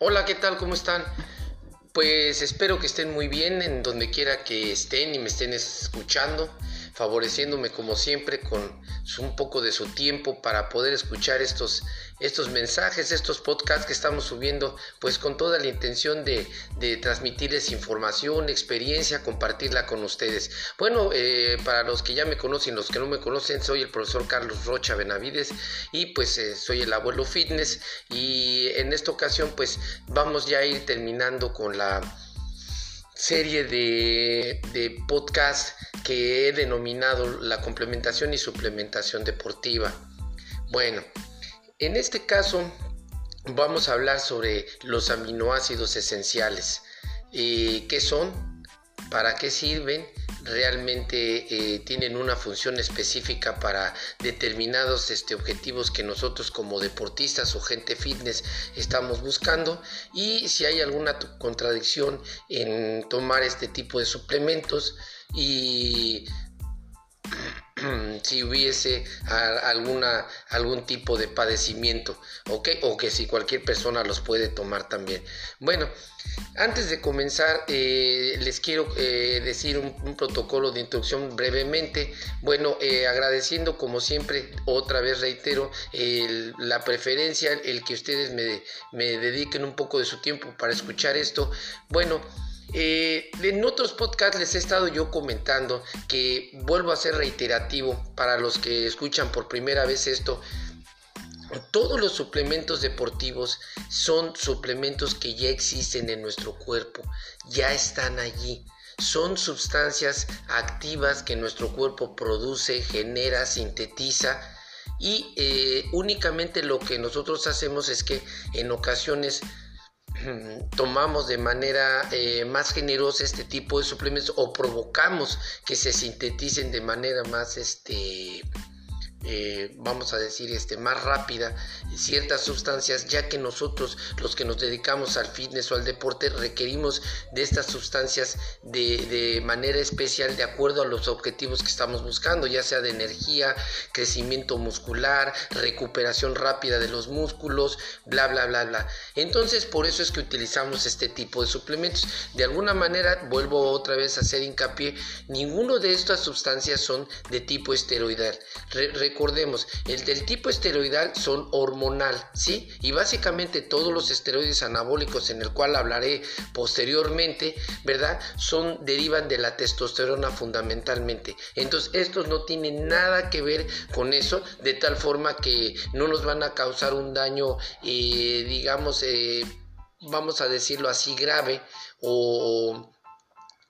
Hola, ¿qué tal? ¿Cómo están? Pues espero que estén muy bien en donde quiera que estén y me estén escuchando favoreciéndome como siempre con un poco de su tiempo para poder escuchar estos, estos mensajes, estos podcasts que estamos subiendo, pues con toda la intención de, transmitirles información, experiencia, compartirla con ustedes. Bueno, eh, para los que ya me conocen, los que no me conocen, soy el profesor Carlos Rocha Benavides y pues eh, soy el abuelo fitness y en esta ocasión pues vamos ya a ir terminando con la serie de, de podcast que he denominado la complementación y suplementación deportiva. Bueno, en este caso vamos a hablar sobre los aminoácidos esenciales. Eh, ¿Qué son? ¿Para qué sirven? realmente eh, tienen una función específica para determinados este, objetivos que nosotros como deportistas o gente fitness estamos buscando y si hay alguna contradicción en tomar este tipo de suplementos y si hubiese alguna, algún tipo de padecimiento, ¿ok? O que si cualquier persona los puede tomar también. Bueno, antes de comenzar, eh, les quiero eh, decir un, protocolo de introducción brevemente. Bueno, eh, agradeciendo como siempre, otra vez reitero, la preferencia, el que ustedes me, me dediquen un poco de su tiempo para escuchar esto. Bueno, eh, en otros podcasts les he estado yo comentando que vuelvo a ser reiterativo para los que escuchan por primera vez esto. Todos los suplementos deportivos son suplementos que ya existen en nuestro cuerpo, ya están allí. Son sustancias activas que nuestro cuerpo produce, genera, sintetiza y eh, únicamente lo que nosotros hacemos es que en ocasiones tomamos de manera eh, más generosa este tipo de suplementos o provocamos que se sinteticen de manera más este eh, vamos a decir, este, más rápida ciertas sustancias, ya que nosotros, los que nos dedicamos al fitness o al deporte, requerimos de estas sustancias de, manera especial de acuerdo a los objetivos que estamos buscando, ya sea de energía, crecimiento muscular, recuperación rápida de los músculos, bla, bla, bla, bla. Entonces, por eso es que utilizamos este tipo de suplementos. De alguna manera, vuelvo otra vez a hacer hincapié, ninguno de estas sustancias son de tipo esteroidal recordemos, el del tipo esteroidal son hormonal, ¿sí? Y básicamente todos los esteroides anabólicos en el cual hablaré posteriormente, ¿verdad? Son derivan de la testosterona fundamentalmente. Entonces, estos no tienen nada que ver con eso, de tal forma que no nos van a causar un daño, eh, digamos, eh, vamos a decirlo así, grave o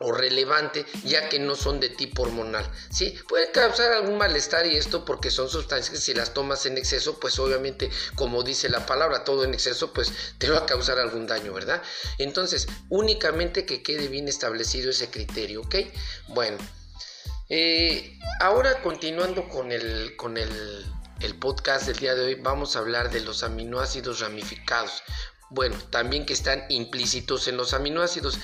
o relevante ya que no son de tipo hormonal. Sí, puede causar algún malestar y esto porque son sustancias que si las tomas en exceso, pues obviamente, como dice la palabra, todo en exceso, pues te va a causar algún daño, ¿verdad? Entonces, únicamente que quede bien establecido ese criterio, ¿ok? Bueno, eh, ahora continuando con el, con el, el podcast del día de hoy, vamos a hablar de los aminoácidos ramificados bueno, también que están implícitos en los aminoácidos.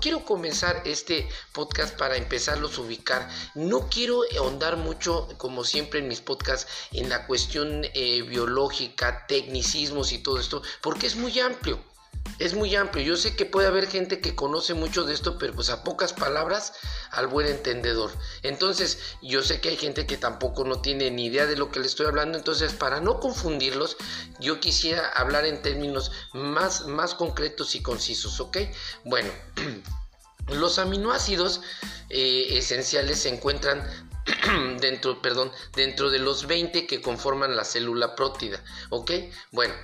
quiero comenzar este podcast para empezarlos a ubicar. No quiero ahondar mucho, como siempre en mis podcasts, en la cuestión eh, biológica, tecnicismos y todo esto, porque es muy amplio es muy amplio. Yo sé que puede haber gente que conoce mucho de esto, pero pues a pocas palabras al buen entendedor. Entonces, yo sé que hay gente que tampoco no tiene ni idea de lo que le estoy hablando. Entonces, para no confundirlos, yo quisiera hablar en términos más, más concretos y concisos, ¿ok? Bueno, los aminoácidos eh, esenciales se encuentran dentro, perdón, dentro de los 20 que conforman la célula prótida, ¿ok? Bueno,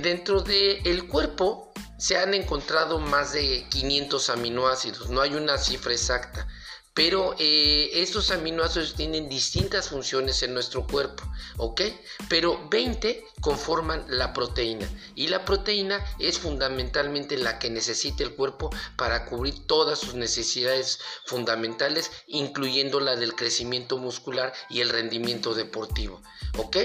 dentro del cuerpo se han encontrado más de 500 aminoácidos, no hay una cifra exacta, pero eh, estos aminoácidos tienen distintas funciones en nuestro cuerpo, ¿ok? Pero 20 conforman la proteína y la proteína es fundamentalmente la que necesita el cuerpo para cubrir todas sus necesidades fundamentales, incluyendo la del crecimiento muscular y el rendimiento deportivo, ¿ok?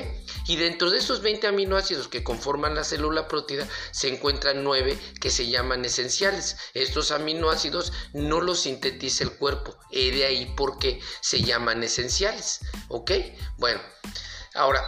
Y dentro de esos 20 aminoácidos que conforman la célula proteína se encuentran 9 que se llaman esenciales. Estos aminoácidos no los sintetiza el cuerpo de ahí porque se llaman esenciales, ¿ok? Bueno, ahora,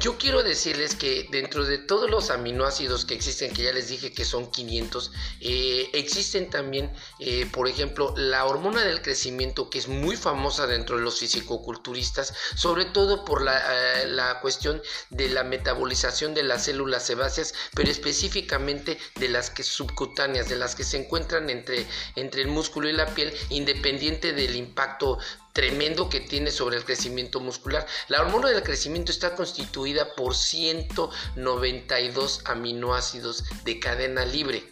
yo quiero decirles que dentro de todos los aminoácidos que existen, que ya les dije que son 500, eh, existen también, eh, por ejemplo, la hormona del crecimiento, que es muy famosa dentro de los fisicoculturistas, sobre todo por la, eh, la cuestión de la metabolización de las células sebáceas, pero específicamente de las que subcutáneas, de las que se encuentran entre, entre el músculo y la piel, independiente del impacto tremendo que tiene sobre el crecimiento muscular. La hormona del crecimiento está constituida por 192 aminoácidos de cadena libre.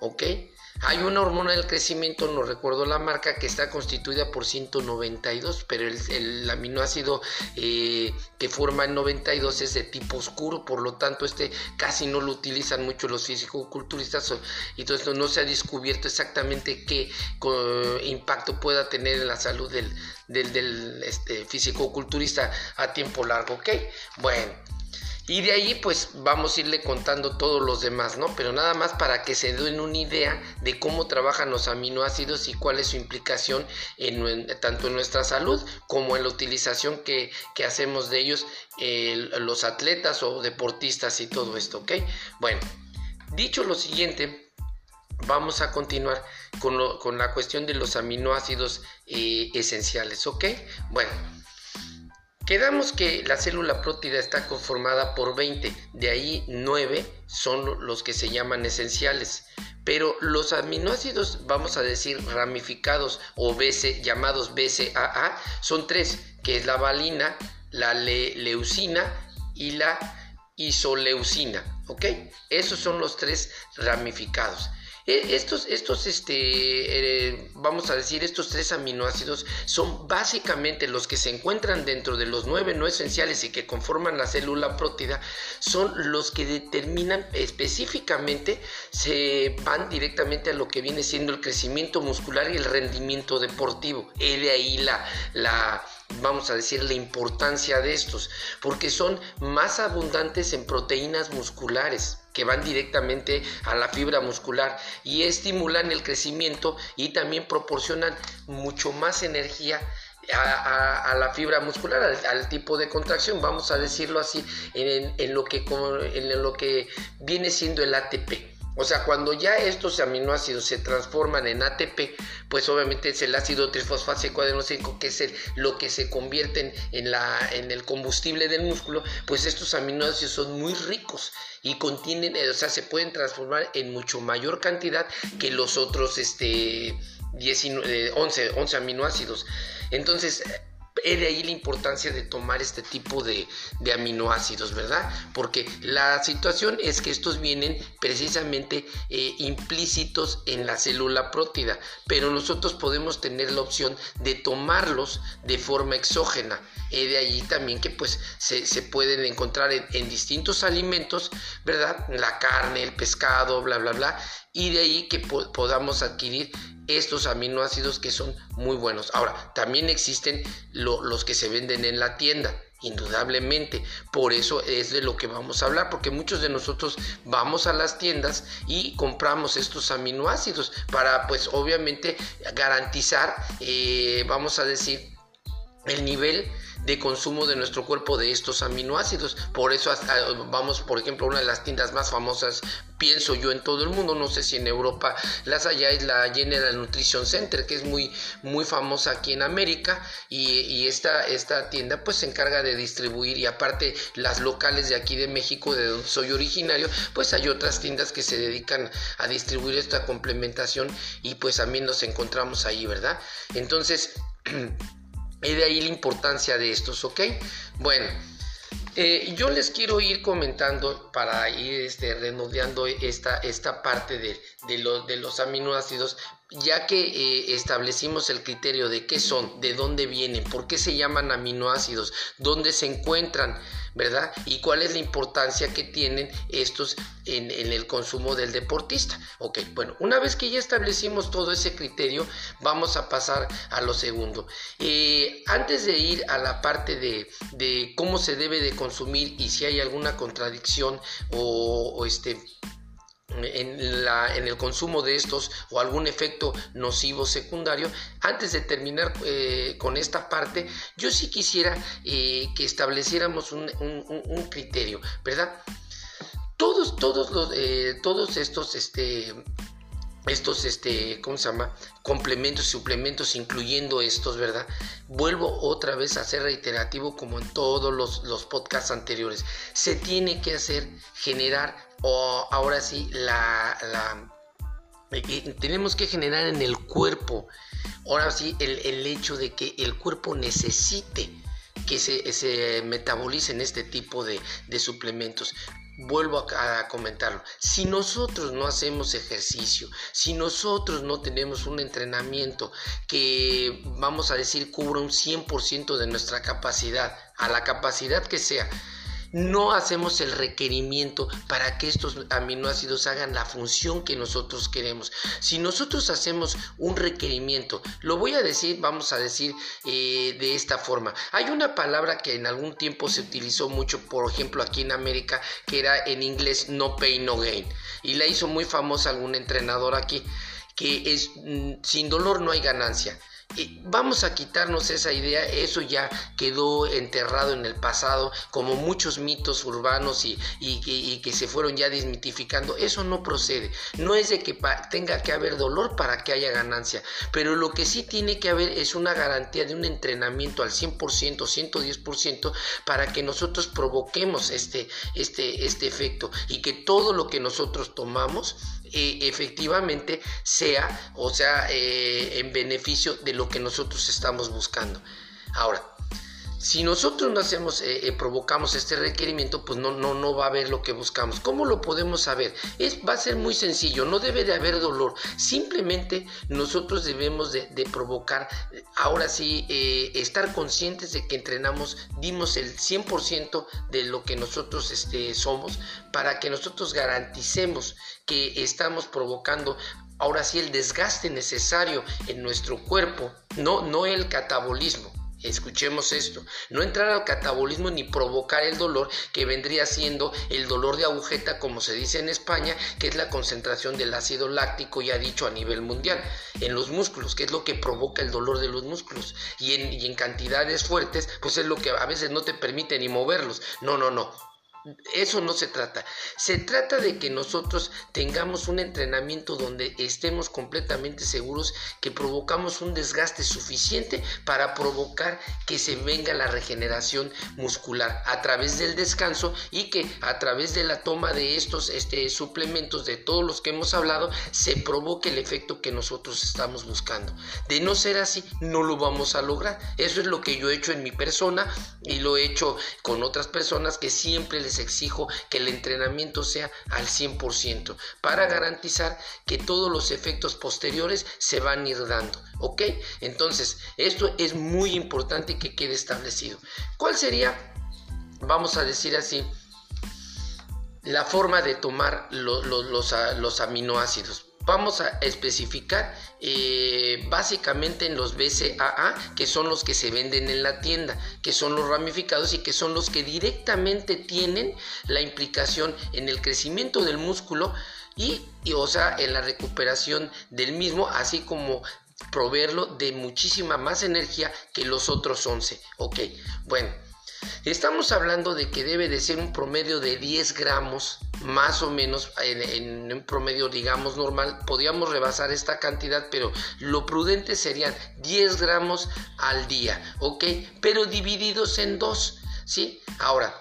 ¿Ok? Hay una hormona del crecimiento, no recuerdo la marca, que está constituida por 192, pero el, aminoácido eh, que forma el 92 es de tipo oscuro, por lo tanto este casi no lo utilizan mucho los físico-culturistas entonces no se ha descubierto exactamente qué impacto pueda tener en la salud del, del, este, físico-culturista a tiempo largo, ¿ok? Bueno. Y de ahí pues vamos a irle contando todos los demás, ¿no? Pero nada más para que se den una idea de cómo trabajan los aminoácidos y cuál es su implicación en, tanto en nuestra salud como en la utilización que, hacemos de ellos los atletas o deportistas y todo esto, ¿ok? Bueno, dicho lo siguiente, vamos a continuar con, la cuestión de los aminoácidos eh, esenciales, ¿ok? Bueno. Quedamos que la célula prótida está conformada por 20, de ahí 9 son los que se llaman esenciales. Pero los aminoácidos, vamos a decir ramificados o BC, llamados BCAA, son tres, que es la valina, la leucina y la isoleucina. ¿Ok? Esos son los tres ramificados. E, estos, estos este, eh, vamos a decir, estos tres aminoácidos son básicamente los que se encuentran dentro de los nueve no esenciales y que conforman la célula prótida, son los que determinan específicamente, se van directamente a lo que viene siendo el crecimiento muscular y el rendimiento deportivo. Y de ahí la, la vamos a decir, la importancia de estos, porque son más abundantes en proteínas musculares que van directamente a la fibra muscular y estimulan el crecimiento y también proporcionan mucho más energía a, la fibra muscular, al, tipo de contracción, vamos a decirlo así, en, lo que, en lo que viene siendo el ATP. O sea, cuando ya estos aminoácidos se transforman en ATP, pues obviamente es el ácido trifosfático adenosínico, que es lo que se convierte en, la, en el combustible del músculo, pues estos aminoácidos son muy ricos y contienen, o sea, se pueden transformar en mucho mayor cantidad que los otros este, 19, 11, 11 aminoácidos. Entonces, de ahí la importancia de tomar este tipo de, aminoácidos, ¿verdad? Porque la situación es que estos vienen precisamente eh, implícitos en la célula prótida, pero nosotros podemos tener la opción de tomarlos de forma exógena. Y de ahí también que pues se, pueden encontrar en, distintos alimentos, ¿verdad? La carne, el pescado, bla, bla, bla. Y de ahí que podamos adquirir estos aminoácidos que son muy buenos. Ahora, también existen los que se venden en la tienda. Indudablemente, por eso es de lo que vamos a hablar, porque muchos de nosotros vamos a las tiendas y compramos estos aminoácidos para, pues, obviamente, garantizar, eh, vamos a decir, el nivel de consumo de nuestro cuerpo de estos aminoácidos. Por eso vamos, por ejemplo, una de las tiendas más famosas, pienso yo, en todo el mundo, no sé si en Europa las allá, es la General Nutrition Center, que es muy, muy famosa aquí en América, y, esta, esta tienda pues se encarga de distribuir, y aparte las locales de aquí de México, de donde soy originario, pues hay otras tiendas que se dedican a distribuir esta complementación, y pues también nos encontramos ahí, ¿verdad? Entonces, Y de ahí la importancia de estos, ¿ok? Bueno, eh, yo les quiero ir comentando para ir este, esta, esta parte de, de los aminoácidos, ya que eh, establecimos el criterio de qué son, de dónde vienen, por qué se llaman aminoácidos, dónde se encuentran, ¿verdad? Y cuál es la importancia que tienen estos en, el consumo del deportista. Ok, bueno, una vez que ya establecimos todo ese criterio, vamos a pasar a lo segundo. Eh, antes de ir a la parte de, cómo se debe de consumir y si hay alguna contradicción o este en, el consumo de estos o algún efecto nocivo secundario. Antes de terminar eh, con esta parte, yo sí quisiera eh, que estableciéramos un, criterio, ¿verdad? Todos, todos, los, eh, todos estos este, estos, este, ¿cómo se llama? Complementos suplementos, incluyendo estos, ¿verdad? Vuelvo otra vez a ser reiterativo como en todos los, los podcasts anteriores. Se tiene que hacer, generar, o ahora sí, la, la eh, tenemos que generar en el cuerpo, ahora sí, el, el hecho de que el cuerpo necesite que se, se metabolicen este tipo de, de suplementos vuelvo a, comentarlo, si nosotros no hacemos ejercicio, si nosotros no tenemos un entrenamiento que, vamos a decir, cubra un 100% de nuestra capacidad, a la capacidad que sea, no hacemos el requerimiento para que estos aminoácidos hagan la función que nosotros queremos. Si nosotros hacemos un requerimiento, lo voy a decir, vamos a decir eh, de esta forma. Hay una palabra que en algún tiempo se utilizó mucho, por ejemplo, aquí en América, que era en inglés no pay, no gain. Y la hizo muy famosa algún entrenador aquí, que es mm, sin dolor no hay ganancia vamos a quitarnos esa idea, eso ya quedó enterrado en el pasado, como muchos mitos urbanos y, que se fueron ya desmitificando, eso no procede, no es de que tenga que haber dolor para que haya ganancia, pero lo que sí tiene que haber es una garantía de un entrenamiento al 100%, 110% para que nosotros provoquemos este, este, este efecto y que todo lo que nosotros tomamos efectivamente sea, o sea, eh, en beneficio de lo que nosotros estamos buscando. Ahora, si nosotros no hacemos, eh, provocamos este requerimiento, pues no, no, no va a haber lo que buscamos. ¿Cómo lo podemos saber? Es, va a ser muy sencillo, no debe de haber dolor. Simplemente nosotros debemos de, provocar, ahora sí, estar conscientes de que entrenamos, dimos el 100% de lo que nosotros este, somos, para que nosotros garanticemos que estamos provocando ahora sí el desgaste necesario en nuestro cuerpo, no, no el catabolismo. Escuchemos esto, no entrar al catabolismo ni provocar el dolor que vendría siendo el dolor de agujeta, como se dice en España, que es la concentración del ácido láctico, ya dicho a nivel mundial, en los músculos, que es lo que provoca el dolor de los músculos. Y en, y en cantidades fuertes, pues es lo que a veces no te permite ni moverlos. No, no, no eso no se trata. Se trata de que nosotros tengamos un entrenamiento donde estemos completamente seguros que provocamos un desgaste suficiente para provocar que se venga la regeneración muscular a través del descanso y que a través de la toma de estos este, suplementos de todos los que hemos hablado se provoque el efecto que nosotros estamos buscando. De no ser así, no lo vamos a lograr. Eso es lo que yo he hecho en mi persona y lo he hecho con otras personas que siempre les exijo que el entrenamiento sea al 100% para garantizar que todos los efectos posteriores se van a ir dando. ¿Ok? Entonces, esto es muy importante que quede establecido. ¿Cuál sería, vamos a decir así, la forma de tomar los aminoácidos? Vamos a especificar eh, básicamente en los BCAA, que son los que se venden en la tienda, que son los ramificados y que son los que directamente tienen la implicación en el crecimiento del músculo y, o sea, en la recuperación del mismo, así como proveerlo de muchísima más energía que los otros 11. Ok, bueno. Estamos hablando de que debe de ser un promedio de 10 gramos, más o menos, en, un promedio, digamos, normal. Podríamos rebasar esta cantidad, pero lo prudente serían 10 gramos al día, ¿ok? Pero divididos en dos, ¿sí? Ahora,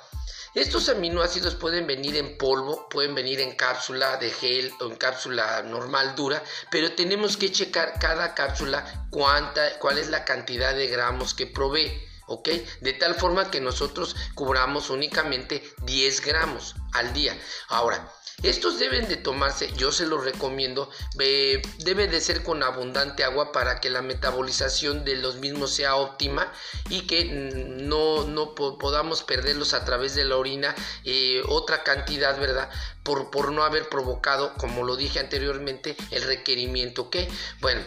estos aminoácidos pueden venir en polvo, pueden venir en cápsula de gel o en cápsula normal dura, pero tenemos que checar cada cápsula cuánta, cuál es la cantidad de gramos que provee. ¿Ok? De tal forma que nosotros cubramos únicamente 10 gramos al día. Ahora, estos deben de tomarse, yo se los recomiendo, debe de ser con abundante agua para que la metabolización de los mismos sea óptima y que no, no podamos perderlos a través de la orina eh, otra cantidad, ¿verdad? Por, por no haber provocado, como lo dije anteriormente, el requerimiento, ¿ok? Bueno,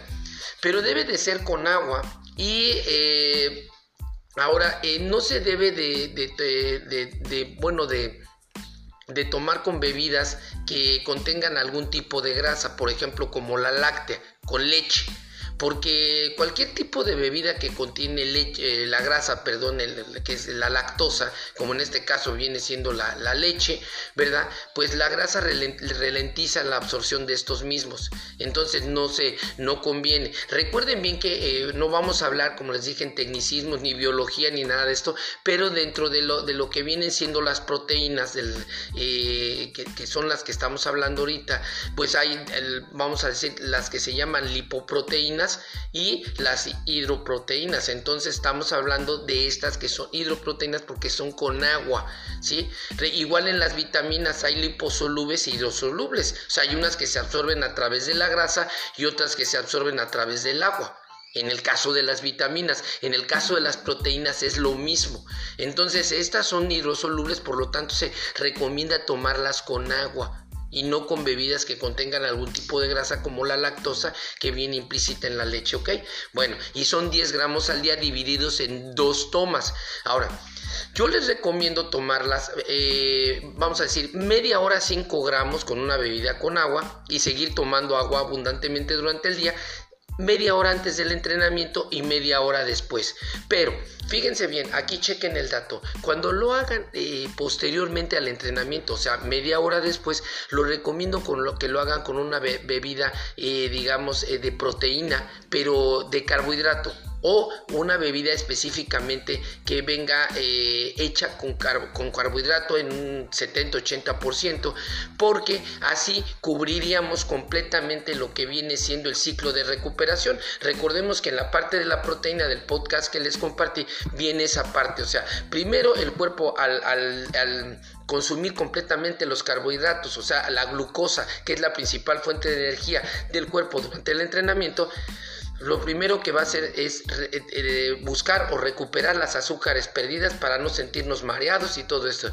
pero debe de ser con agua y... Eh, Ahora, eh, no se debe de, bueno, de, de tomar con bebidas que contengan algún tipo de grasa, por ejemplo como la láctea, con leche porque cualquier tipo de bebida que contiene eh, la grasa, perdón, que es la lactosa, como en este caso viene siendo la, leche, ¿verdad? Pues la grasa ralentiza la absorción de estos mismos, entonces no se, no conviene. Recuerden bien que eh, no vamos a hablar, como les dije, en tecnicismos, ni biología, ni nada de esto, pero dentro de lo, de lo que vienen siendo las proteínas, eh, que, son las que estamos hablando ahorita, pues hay, vamos a decir, las que se llaman lipoproteínas, y las hidroproteínas. Entonces estamos hablando de estas que son hidroproteínas porque son con agua, ¿sí? Igual en las vitaminas hay liposolubles e hidrosolubles. O sea, hay unas que se absorben a través de la grasa y otras que se absorben a través del agua. En el caso de las vitaminas, en el caso de las proteínas es lo mismo. Entonces, estas son hidrosolubles, por lo tanto se recomienda tomarlas con agua y no con bebidas que contengan algún tipo de grasa como la lactosa que viene implícita en la leche, ¿ok? Bueno, y son 10 gramos al día divididos en dos tomas. Ahora, yo les recomiendo tomarlas, eh, vamos a decir, media hora 5 gramos con una bebida con agua y seguir tomando agua abundantemente durante el día media hora antes del entrenamiento y media hora después. Pero fíjense bien, aquí chequen el dato. Cuando lo hagan eh, posteriormente al entrenamiento, o sea, media hora después, lo recomiendo con lo que lo hagan con una bebida, eh, digamos, eh, de proteína, pero de carbohidrato o una bebida específicamente que venga eh, hecha con, con, carbohidrato en un 70-80%, porque así cubriríamos completamente lo que viene siendo el ciclo de recuperación. Recordemos que en la parte de la proteína del podcast que les compartí viene esa parte, o sea, primero el cuerpo al, al consumir completamente los carbohidratos, o sea, la glucosa, que es la principal fuente de energía del cuerpo durante el entrenamiento, lo primero que va a hacer es eh, eh, buscar o recuperar las azúcares perdidas para no sentirnos mareados y todo esto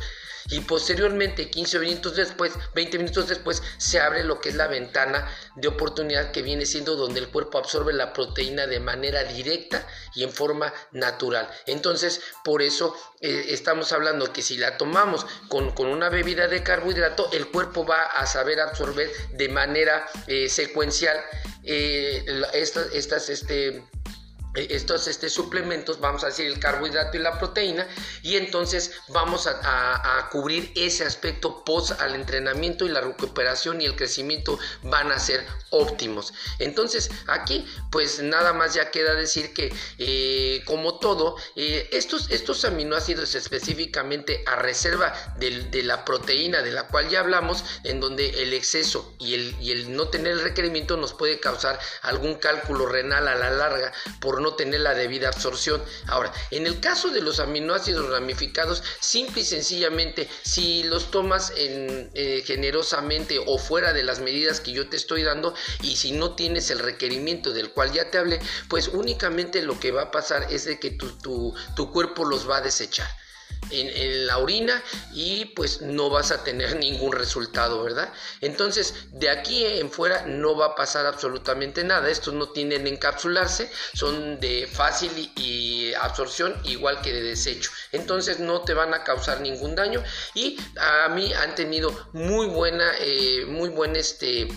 y posteriormente 15 minutos después, 20 minutos después, se abre lo que es la ventana de oportunidad que viene siendo donde el cuerpo absorbe la proteína de manera directa y en forma natural. Entonces, por eso eh, estamos hablando que si la tomamos con, una bebida de carbohidrato, el cuerpo va a saber absorber de manera eh, secuencial eh, estas, estas este, estos este, suplementos, vamos a decir el carbohidrato y la proteína, y entonces vamos a, cubrir ese aspecto post al entrenamiento y la recuperación y el crecimiento van a ser óptimos. Entonces aquí pues nada más ya queda decir que eh, como todo, eh, estos, estos aminoácidos específicamente a reserva de, la proteína de la cual ya hablamos, en donde el exceso y el, y el no tener el requerimiento nos puede causar algún cálculo renal a la larga por no tener la debida absorción. Ahora, en el caso de los aminoácidos ramificados, simple y sencillamente, si los tomas eh, generosamente o fuera de las medidas que yo te estoy dando y si no tienes el requerimiento del cual ya te hablé, pues únicamente lo que va a pasar es de que tu, tu cuerpo los va a desechar en, la orina y pues no vas a tener ningún resultado, ¿verdad? Entonces, de aquí en fuera no va a pasar absolutamente nada. Estos no tienden a encapsularse, son de fácil y, absorción igual que de desecho. Entonces no te van a causar ningún daño y a mí han tenido muy buena, eh, muy buen este,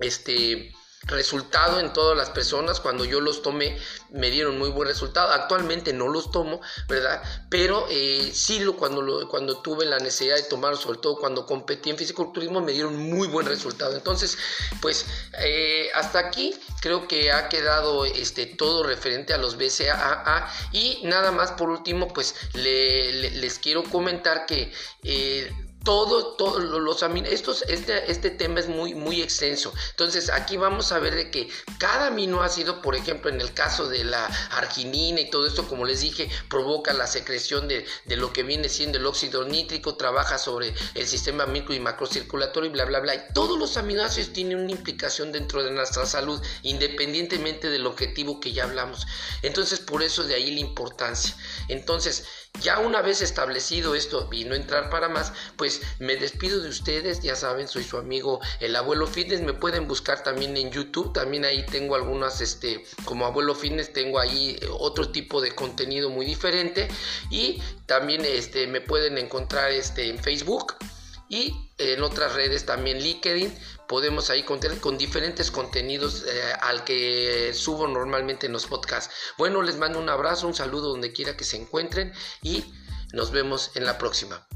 este, resultado en todas las personas. Cuando yo los tomé me dieron muy buen resultado. Actualmente no los tomo, ¿verdad? Pero eh, sí lo, cuando, lo, cuando tuve la necesidad de tomar, sobre todo cuando competí en fisiculturismo, me dieron muy buen resultado. Entonces, pues eh, hasta aquí creo que ha quedado este, todo referente a los BCAA. Y nada más por último, pues les quiero comentar que... Eh, todo, todos los aminoácidos, este, este tema es muy, muy extenso. Entonces, aquí vamos a ver de que cada aminoácido, por ejemplo, en el caso de la arginina y todo esto, como les dije, provoca la secreción de, lo que viene siendo el óxido nítrico, trabaja sobre el sistema micro y macrocirculatorio y bla, bla, bla. Y todos los aminoácidos tienen una implicación dentro de nuestra salud, independientemente del objetivo que ya hablamos. Entonces, por eso de ahí la importancia. Entonces, ya una vez establecido esto y no entrar para más, pues me despido de ustedes, ya saben, soy su amigo el abuelo fitness, me pueden buscar también en YouTube, también ahí tengo algunas, este, como abuelo fitness, tengo ahí otro tipo de contenido muy diferente y también este, me pueden encontrar este, en Facebook y en otras redes también LinkedIn podemos ahí contar con diferentes contenidos eh, al que subo normalmente en los podcasts. Bueno, les mando un abrazo, un saludo donde quiera que se encuentren y nos vemos en la próxima.